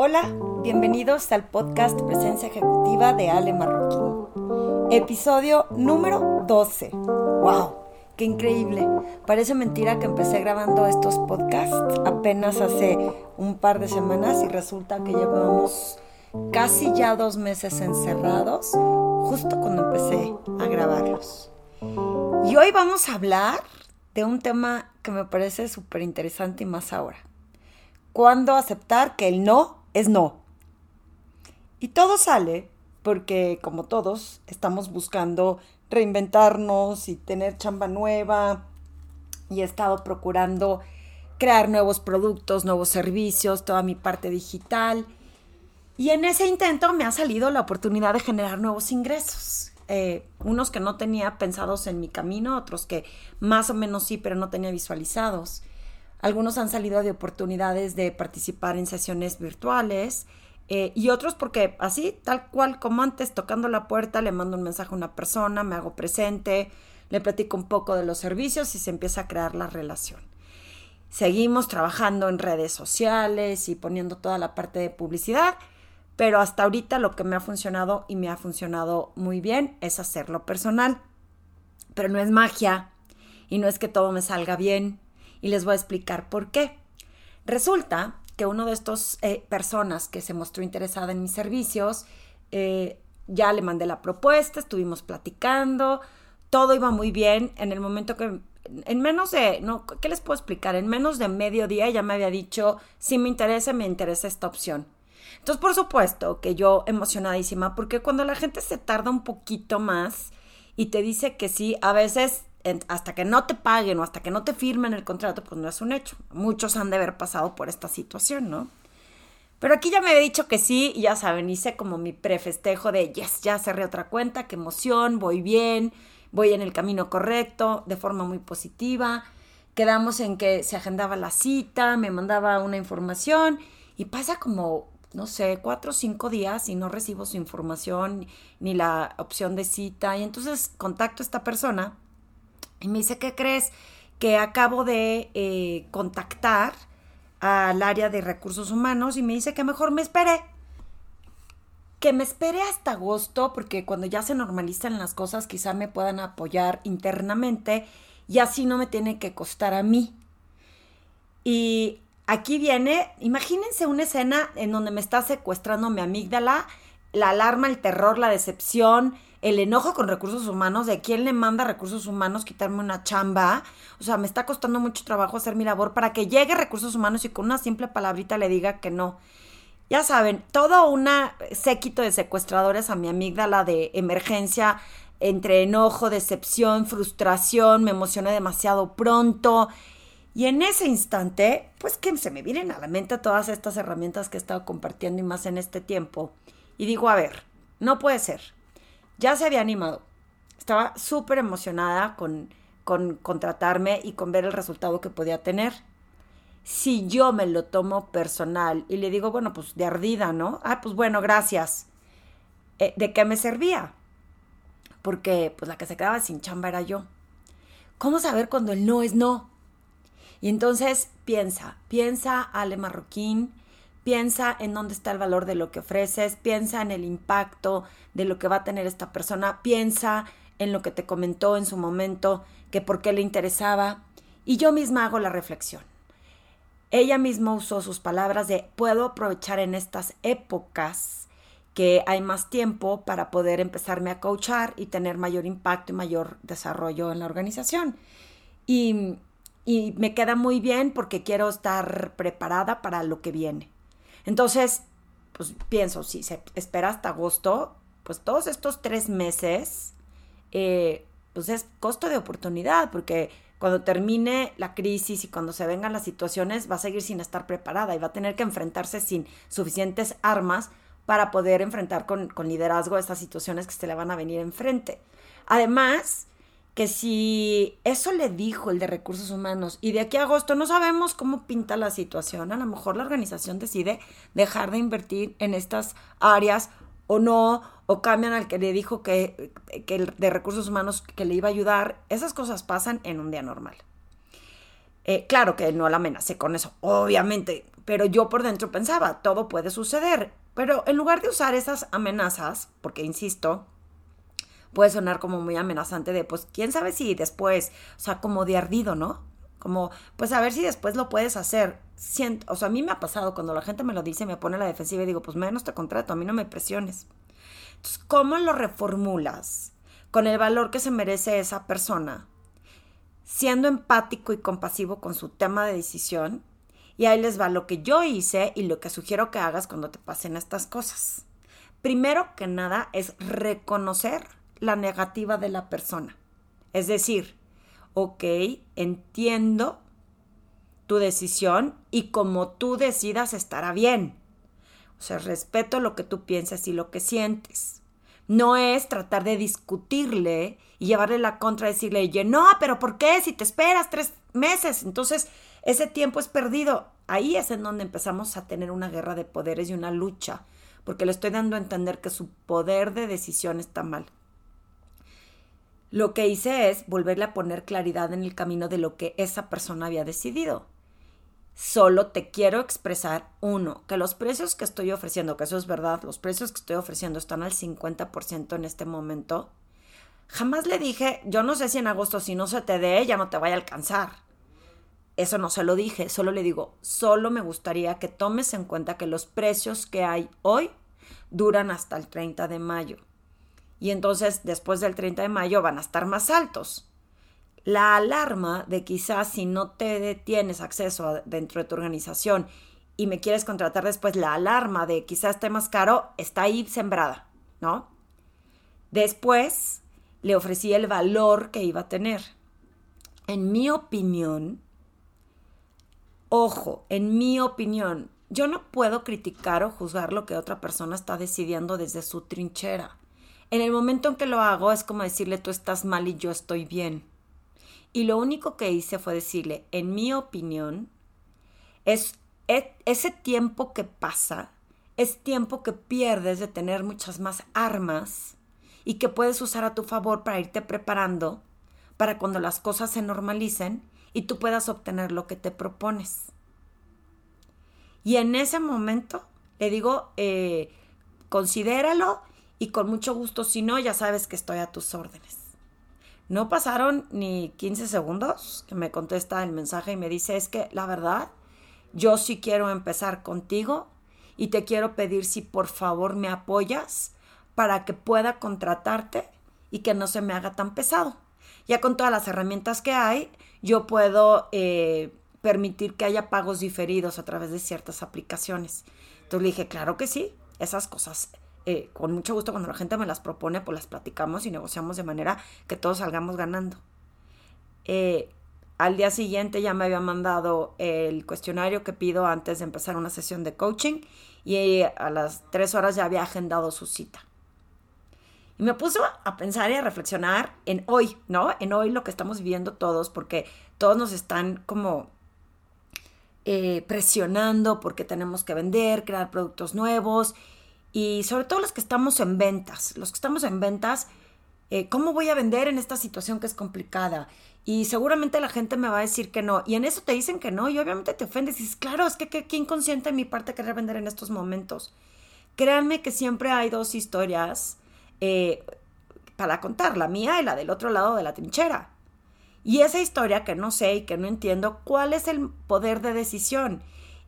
Hola, bienvenidos al podcast Presencia Ejecutiva de Ale Marroquín. Episodio número 12. ¡Wow! ¡Qué increíble! Parece mentira que empecé grabando estos podcasts apenas hace un par de semanas y resulta que llevamos casi ya dos meses encerrados justo cuando empecé a grabarlos. Y hoy vamos a hablar de un tema que me parece súper interesante y más ahora. ¿Cuándo aceptar que el no es no? Y todo sale porque, como todos, estamos buscando reinventarnos y tener chamba nueva y he estado procurando crear nuevos productos, nuevos servicios, toda mi parte digital. Y en ese intento me ha salido la oportunidad de generar nuevos ingresos. Eh, unos que no tenía pensados en mi camino, otros que más o menos sí, pero no tenía visualizados. Algunos han salido de oportunidades de participar en sesiones virtuales eh, y otros porque así, tal cual como antes, tocando la puerta, le mando un mensaje a una persona, me hago presente, le platico un poco de los servicios y se empieza a crear la relación. Seguimos trabajando en redes sociales y poniendo toda la parte de publicidad, pero hasta ahorita lo que me ha funcionado y me ha funcionado muy bien es hacerlo personal. Pero no es magia y no es que todo me salga bien y les voy a explicar por qué. Resulta que uno de estos eh, personas que se mostró interesada en mis servicios, eh, ya le mandé la propuesta, estuvimos platicando, todo iba muy bien. En el momento que, en menos de, no, ¿qué les puedo explicar? En menos de medio día ya me había dicho, si me interesa, me interesa esta opción. Entonces, por supuesto que yo emocionadísima, porque cuando la gente se tarda un poquito más y te dice que sí, a veces hasta que no te paguen o hasta que no te firmen el contrato, pues no es un hecho. Muchos han de haber pasado por esta situación, ¿no? Pero aquí ya me había dicho que sí, ya saben, hice como mi prefestejo de, yes, ya cerré otra cuenta, qué emoción, voy bien, voy en el camino correcto, de forma muy positiva. Quedamos en que se agendaba la cita, me mandaba una información y pasa como, no sé, cuatro o cinco días y no recibo su información ni la opción de cita. Y entonces contacto a esta persona y me dice, ¿qué crees? Que acabo de eh, contactar al área de recursos humanos y me dice que mejor me espere. Que me espere hasta agosto porque cuando ya se normalizan las cosas quizá me puedan apoyar internamente y así no me tiene que costar a mí. Y aquí viene, imagínense una escena en donde me está secuestrando mi amígdala, la alarma, el terror, la decepción, el enojo con recursos humanos, de quién le manda recursos humanos quitarme una chamba. O sea, me está costando mucho trabajo hacer mi labor para que llegue recursos humanos y con una simple palabrita le diga que no. Ya saben, todo un séquito de secuestradores a mi amígdala de emergencia, entre enojo, decepción, frustración, me emocioné demasiado pronto. Y en ese instante, pues que se me vienen a la mente todas estas herramientas que he estado compartiendo y más en este tiempo. Y digo, a ver, no puede ser ya se había animado. Estaba súper emocionada con, con contratarme y con ver el resultado que podía tener. Si yo me lo tomo personal y le digo, bueno, pues de ardida, ¿no? Ah, pues bueno, gracias. Eh, ¿De qué me servía? Porque pues la que se quedaba sin chamba era yo. ¿Cómo saber cuando el no es no? Y entonces piensa, piensa Ale Marroquín, piensa en dónde está el valor de lo que ofreces, piensa en el impacto de lo que va a tener esta persona, piensa en lo que te comentó en su momento, que por qué le interesaba, y yo misma hago la reflexión. Ella misma usó sus palabras de puedo aprovechar en estas épocas que hay más tiempo para poder empezarme a coachar y tener mayor impacto y mayor desarrollo en la organización. Y, y me queda muy bien porque quiero estar preparada para lo que viene. Entonces, pues pienso, si se espera hasta agosto, pues todos estos tres meses, eh, pues es costo de oportunidad, porque cuando termine la crisis y cuando se vengan las situaciones, va a seguir sin estar preparada y va a tener que enfrentarse sin suficientes armas para poder enfrentar con, con liderazgo estas situaciones que se le van a venir enfrente. Además, que si eso le dijo el de recursos humanos y de aquí a agosto no sabemos cómo pinta la situación, a lo mejor la organización decide dejar de invertir en estas áreas o no, o cambian al que le dijo que, el de recursos humanos que le iba a ayudar, esas cosas pasan en un día normal. Eh, claro que no la amenacé con eso, obviamente, pero yo por dentro pensaba, todo puede suceder. Pero en lugar de usar esas amenazas, porque insisto, puede sonar como muy amenazante de, pues, quién sabe si después, o sea, como de ardido, ¿no? Como, pues a ver si después lo puedes hacer. Siento, o sea, a mí me ha pasado cuando la gente me lo dice, me pone la defensiva y digo, pues menos te contrato, a mí no me presiones. Entonces, ¿cómo lo reformulas con el valor que se merece esa persona? Siendo empático y compasivo con su tema de decisión. Y ahí les va lo que yo hice y lo que sugiero que hagas cuando te pasen estas cosas. Primero que nada es reconocer la negativa de la persona. Es decir, ok, entiendo tu decisión y como tú decidas estará bien. O sea, respeto lo que tú piensas y lo que sientes. No es tratar de discutirle y llevarle la contra, decirle, oye, no, pero ¿por qué? Si te esperas tres meses, entonces ese tiempo es perdido. Ahí es en donde empezamos a tener una guerra de poderes y una lucha, porque le estoy dando a entender que su poder de decisión está mal. Lo que hice es volverle a poner claridad en el camino de lo que esa persona había decidido. Solo te quiero expresar, uno, que los precios que estoy ofreciendo, que eso es verdad, los precios que estoy ofreciendo están al 50% en este momento. Jamás le dije, yo no sé si en agosto si no se te dé, ya no te vaya a alcanzar. Eso no se lo dije, solo le digo, solo me gustaría que tomes en cuenta que los precios que hay hoy duran hasta el 30 de mayo y entonces después del 30 de mayo van a estar más altos. La alarma de quizás si no te tienes acceso dentro de tu organización y me quieres contratar después, la alarma de quizás esté más caro está ahí sembrada, ¿no? Después le ofrecí el valor que iba a tener. En mi opinión, ojo, en mi opinión, yo no puedo criticar o juzgar lo que otra persona está decidiendo desde su trinchera. En el momento en que lo hago es como decirle tú estás mal y yo estoy bien. Y lo único que hice fue decirle, en mi opinión, es e, ese tiempo que pasa, es tiempo que pierdes de tener muchas más armas y que puedes usar a tu favor para irte preparando para cuando las cosas se normalicen y tú puedas obtener lo que te propones. Y en ese momento le digo, eh, considéralo y con mucho gusto, si no, ya sabes que estoy a tus órdenes. No pasaron ni 15 segundos que me contesta el mensaje y me dice, es que la verdad, yo sí quiero empezar contigo y te quiero pedir si por favor me apoyas para que pueda contratarte y que no se me haga tan pesado. Ya con todas las herramientas que hay, yo puedo eh, permitir que haya pagos diferidos a través de ciertas aplicaciones. Entonces le dije, claro que sí, esas cosas eh, con mucho gusto cuando la gente me las propone, pues las platicamos y negociamos de manera que todos salgamos ganando. Eh, al día siguiente ya me había mandado el cuestionario que pido antes de empezar una sesión de coaching y a las tres horas ya había agendado su cita. Y me puso a pensar y a reflexionar en hoy, ¿no? En hoy lo que estamos viviendo todos, porque todos nos están como eh, presionando porque tenemos que vender, crear productos nuevos y sobre todo los que estamos en ventas, los que estamos en ventas, eh, ¿cómo voy a vender en esta situación que es complicada? Y seguramente la gente me va a decir que no. Y en eso te dicen que no y obviamente te ofendes. Y dices, claro, es que qué inconsciente de mi parte querer vender en estos momentos. Créanme que siempre hay dos historias eh, para contar, la mía y la del otro lado de la trinchera. Y esa historia que no sé y que no entiendo, ¿cuál es el poder de decisión?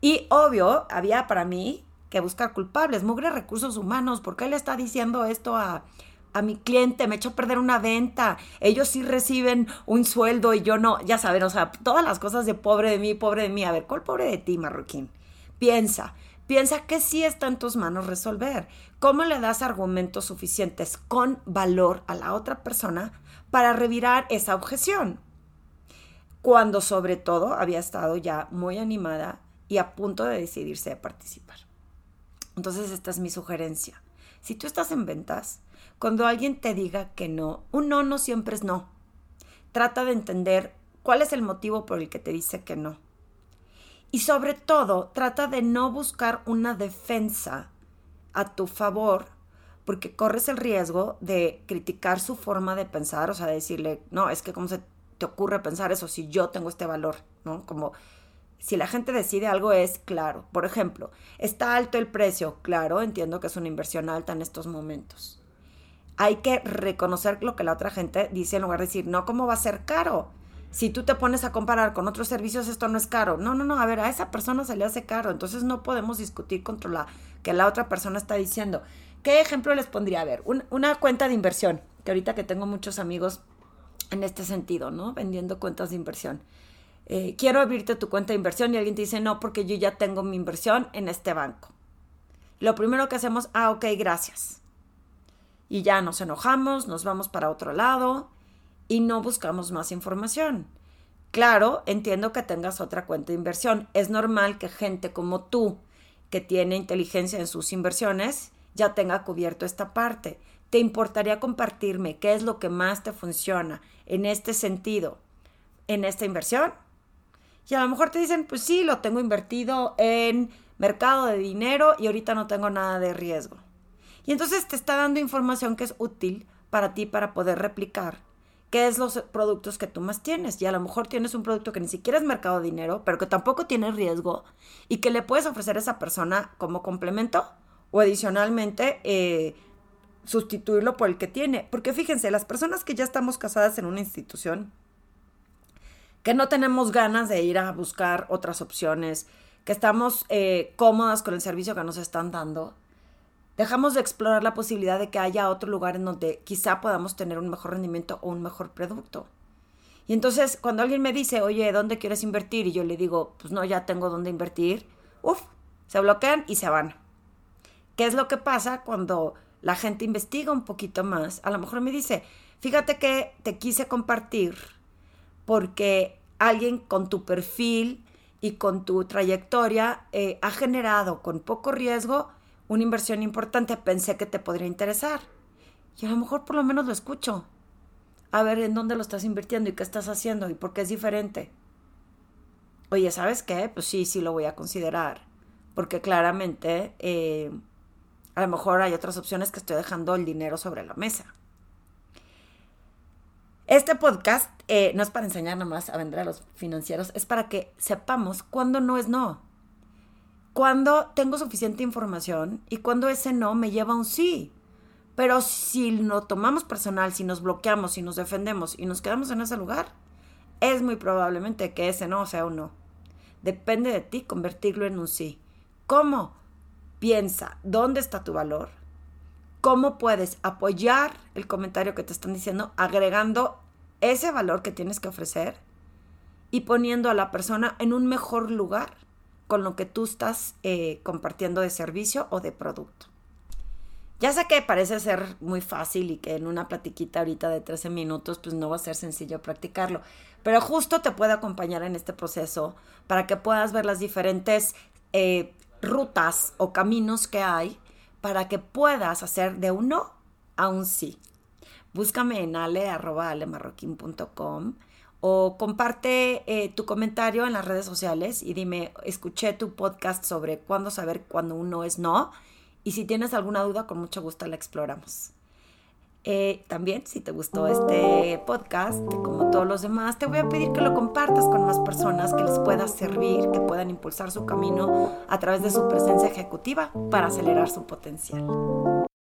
Y obvio, había para mí que buscar culpables. Mugre recursos humanos, ¿por qué le está diciendo esto a, a mi cliente? Me echó a perder una venta. Ellos sí reciben un sueldo y yo no. Ya saben, o sea, todas las cosas de pobre de mí, pobre de mí. A ver, ¿cuál pobre de ti, Marroquín? Piensa, piensa que sí está en tus manos resolver. ¿Cómo le das argumentos suficientes con valor a la otra persona para revirar esa objeción? Cuando sobre todo había estado ya muy animada y a punto de decidirse a participar. Entonces esta es mi sugerencia. Si tú estás en ventas, cuando alguien te diga que no, un no no siempre es no. Trata de entender cuál es el motivo por el que te dice que no. Y sobre todo, trata de no buscar una defensa a tu favor, porque corres el riesgo de criticar su forma de pensar, o sea, decirle, no, es que como se te ocurre pensar eso si yo tengo este valor, ¿no? Como si la gente decide algo es claro. Por ejemplo, está alto el precio, claro, entiendo que es una inversión alta en estos momentos. Hay que reconocer lo que la otra gente dice en lugar de decir, no, ¿cómo va a ser caro? Si tú te pones a comparar con otros servicios, esto no es caro. No, no, no, a ver, a esa persona se le hace caro, entonces no podemos discutir contra la que la otra persona está diciendo. ¿Qué ejemplo les pondría? A ver, una cuenta de inversión, que ahorita que tengo muchos amigos en este sentido, ¿no? Vendiendo cuentas de inversión. Eh, quiero abrirte tu cuenta de inversión y alguien te dice, no, porque yo ya tengo mi inversión en este banco. Lo primero que hacemos, ah, ok, gracias. Y ya nos enojamos, nos vamos para otro lado y no buscamos más información. Claro, entiendo que tengas otra cuenta de inversión. Es normal que gente como tú, que tiene inteligencia en sus inversiones, ya tenga cubierto esta parte. ¿Te importaría compartirme qué es lo que más te funciona en este sentido, en esta inversión? Y a lo mejor te dicen, pues sí, lo tengo invertido en mercado de dinero y ahorita no tengo nada de riesgo. Y entonces te está dando información que es útil para ti para poder replicar qué es los productos que tú más tienes. Y a lo mejor tienes un producto que ni siquiera es mercado de dinero, pero que tampoco tiene riesgo y que le puedes ofrecer a esa persona como complemento o adicionalmente eh, sustituirlo por el que tiene. Porque fíjense, las personas que ya estamos casadas en una institución, que no tenemos ganas de ir a buscar otras opciones, que estamos eh, cómodas con el servicio que nos están dando, dejamos de explorar la posibilidad de que haya otro lugar en donde quizá podamos tener un mejor rendimiento o un mejor producto. Y entonces, cuando alguien me dice, oye, ¿dónde quieres invertir? Y yo le digo, pues no, ya tengo dónde invertir, uff, se bloquean y se van. ¿Qué es lo que pasa cuando la gente investiga un poquito más? A lo mejor me dice, fíjate que te quise compartir porque alguien con tu perfil y con tu trayectoria eh, ha generado con poco riesgo una inversión importante, pensé que te podría interesar. Y a lo mejor por lo menos lo escucho. A ver en dónde lo estás invirtiendo y qué estás haciendo y por qué es diferente. Oye, ¿sabes qué? Pues sí, sí lo voy a considerar. Porque claramente eh, a lo mejor hay otras opciones que estoy dejando el dinero sobre la mesa. Este podcast eh, no es para enseñar nomás a vender a los financieros, es para que sepamos cuándo no es no. Cuando tengo suficiente información y cuando ese no me lleva a un sí. Pero si lo tomamos personal, si nos bloqueamos, si nos defendemos y nos quedamos en ese lugar, es muy probablemente que ese no sea un no. Depende de ti convertirlo en un sí. ¿Cómo? Piensa, ¿dónde está tu valor? Cómo puedes apoyar el comentario que te están diciendo agregando ese valor que tienes que ofrecer y poniendo a la persona en un mejor lugar con lo que tú estás eh, compartiendo de servicio o de producto. Ya sé que parece ser muy fácil y que en una platiquita ahorita de 13 minutos pues no va a ser sencillo practicarlo, pero justo te puede acompañar en este proceso para que puedas ver las diferentes eh, rutas o caminos que hay para que puedas hacer de un no a un sí. Búscame en ale, o comparte eh, tu comentario en las redes sociales y dime, escuché tu podcast sobre cuándo saber cuándo un no es no. Y si tienes alguna duda, con mucho gusto la exploramos. Eh, también, si te gustó este podcast, como todos los demás, te voy a pedir que lo compartas con más personas que les pueda servir, que puedan impulsar su camino a través de su presencia ejecutiva para acelerar su potencial.